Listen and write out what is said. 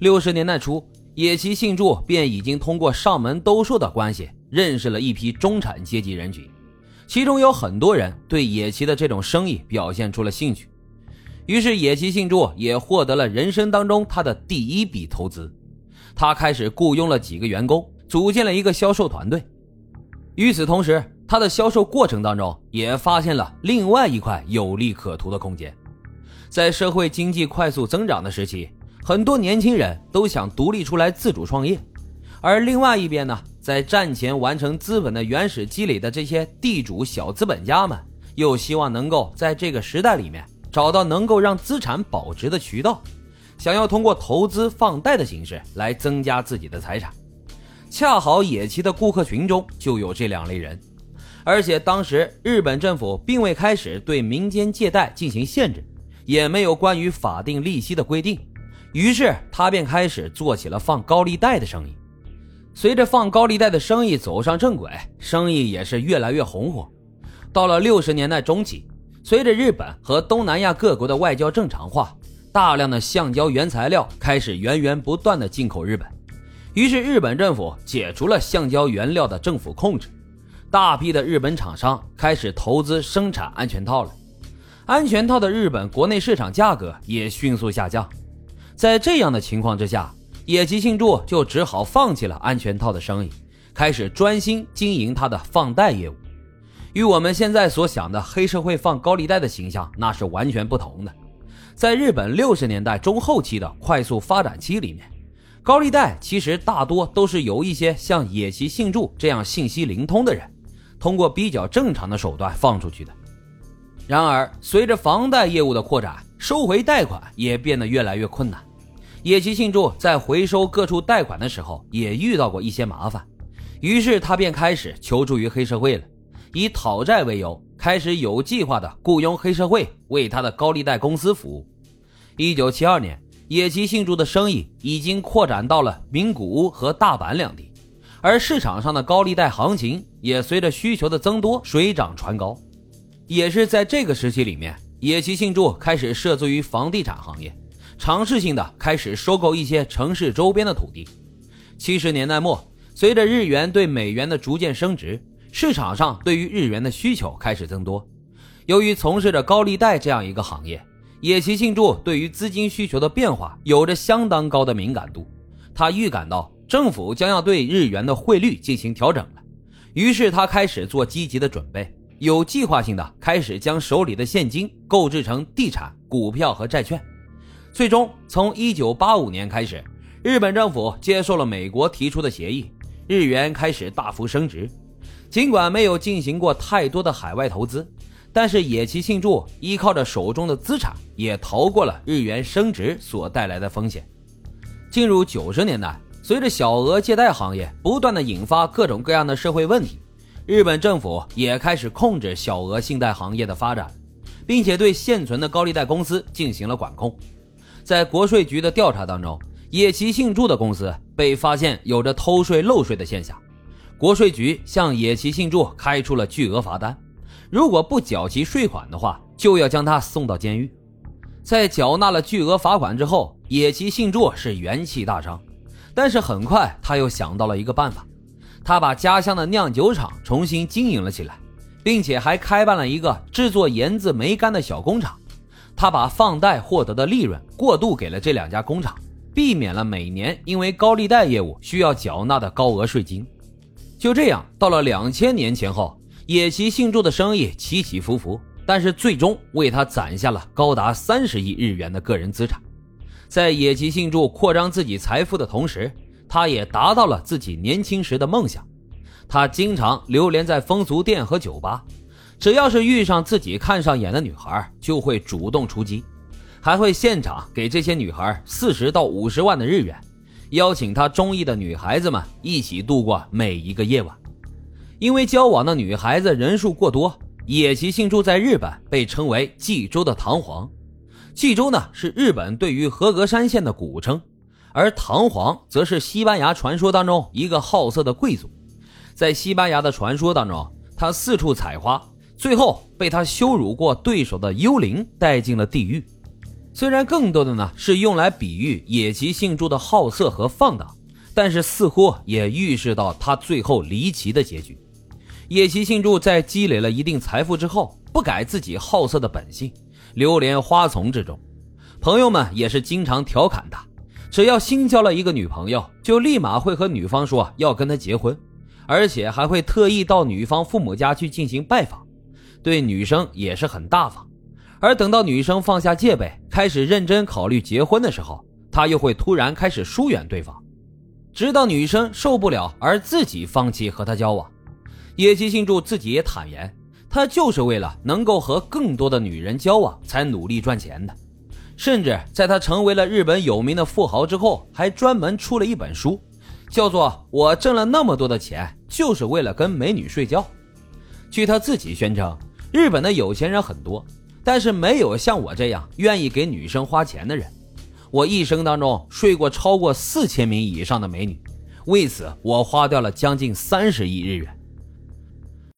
六十年代初，野崎幸助便已经通过上门兜售的关系，认识了一批中产阶级人群，其中有很多人对野崎的这种生意表现出了兴趣。于是，野崎幸助也获得了人生当中他的第一笔投资。他开始雇佣了几个员工，组建了一个销售团队。与此同时，他的销售过程当中也发现了另外一块有利可图的空间。在社会经济快速增长的时期，很多年轻人都想独立出来自主创业，而另外一边呢，在战前完成资本的原始积累的这些地主小资本家们，又希望能够在这个时代里面。找到能够让资产保值的渠道，想要通过投资放贷的形式来增加自己的财产，恰好野崎的顾客群中就有这两类人，而且当时日本政府并未开始对民间借贷进行限制，也没有关于法定利息的规定，于是他便开始做起了放高利贷的生意。随着放高利贷的生意走上正轨，生意也是越来越红火。到了六十年代中期。随着日本和东南亚各国的外交正常化，大量的橡胶原材料开始源源不断的进口日本，于是日本政府解除了橡胶原料的政府控制，大批的日本厂商开始投资生产安全套了，安全套的日本国内市场价格也迅速下降，在这样的情况之下，野崎幸助就只好放弃了安全套的生意，开始专心经营他的放贷业务。与我们现在所想的黑社会放高利贷的形象那是完全不同的。在日本六十年代中后期的快速发展期里面，高利贷其实大多都是由一些像野崎幸助这样信息灵通的人，通过比较正常的手段放出去的。然而，随着房贷业务的扩展，收回贷款也变得越来越困难。野崎幸助在回收各处贷款的时候，也遇到过一些麻烦，于是他便开始求助于黑社会了。以讨债为由，开始有计划的雇佣黑社会为他的高利贷公司服务。一九七二年，野崎幸助的生意已经扩展到了名古屋和大阪两地，而市场上的高利贷行情也随着需求的增多水涨船高。也是在这个时期里面，野崎幸助开始涉足于房地产行业，尝试性的开始收购一些城市周边的土地。七十年代末，随着日元对美元的逐渐升值。市场上对于日元的需求开始增多，由于从事着高利贷这样一个行业，野崎幸助对于资金需求的变化有着相当高的敏感度。他预感到政府将要对日元的汇率进行调整了，于是他开始做积极的准备，有计划性的开始将手里的现金购置成地产、股票和债券。最终，从1985年开始，日本政府接受了美国提出的协议，日元开始大幅升值。尽管没有进行过太多的海外投资，但是野崎幸助依靠着手中的资产，也逃过了日元升值所带来的风险。进入九十年代，随着小额借贷行业不断的引发各种各样的社会问题，日本政府也开始控制小额信贷行业的发展，并且对现存的高利贷公司进行了管控。在国税局的调查当中，野崎幸助的公司被发现有着偷税漏税的现象。国税局向野崎幸助开出了巨额罚单，如果不缴齐税款的话，就要将他送到监狱。在缴纳了巨额罚款之后，野崎幸助是元气大伤，但是很快他又想到了一个办法，他把家乡的酿酒厂重新经营了起来，并且还开办了一个制作盐渍梅干的小工厂。他把放贷获得的利润过渡给了这两家工厂，避免了每年因为高利贷业务需要缴纳的高额税金。就这样，到了两千年前后，野崎幸助的生意起起伏伏，但是最终为他攒下了高达三十亿日元的个人资产。在野崎幸助扩张自己财富的同时，他也达到了自己年轻时的梦想。他经常流连在风俗店和酒吧，只要是遇上自己看上眼的女孩，就会主动出击，还会现场给这些女孩四十到五十万的日元。邀请他中意的女孩子们一起度过每一个夜晚，因为交往的女孩子人数过多，野崎幸助在日本被称为冀州的唐皇。冀州呢是日本对于和歌山县的古称，而唐皇则是西班牙传说当中一个好色的贵族。在西班牙的传说当中，他四处采花，最后被他羞辱过对手的幽灵带进了地狱。虽然更多的呢是用来比喻野崎幸助的好色和放荡，但是似乎也预示到他最后离奇的结局。野崎幸助在积累了一定财富之后，不改自己好色的本性，流连花丛之中。朋友们也是经常调侃他，只要新交了一个女朋友，就立马会和女方说要跟他结婚，而且还会特意到女方父母家去进行拜访，对女生也是很大方。而等到女生放下戒备，开始认真考虑结婚的时候，他又会突然开始疏远对方，直到女生受不了而自己放弃和他交往。野崎信助自己也坦言，他就是为了能够和更多的女人交往才努力赚钱的。甚至在他成为了日本有名的富豪之后，还专门出了一本书，叫做《我挣了那么多的钱，就是为了跟美女睡觉》。据他自己宣称，日本的有钱人很多，但是没有像我这样愿意给女生花钱的人。我一生当中睡过超过四千名以上的美女，为此我花掉了将近三十亿日元。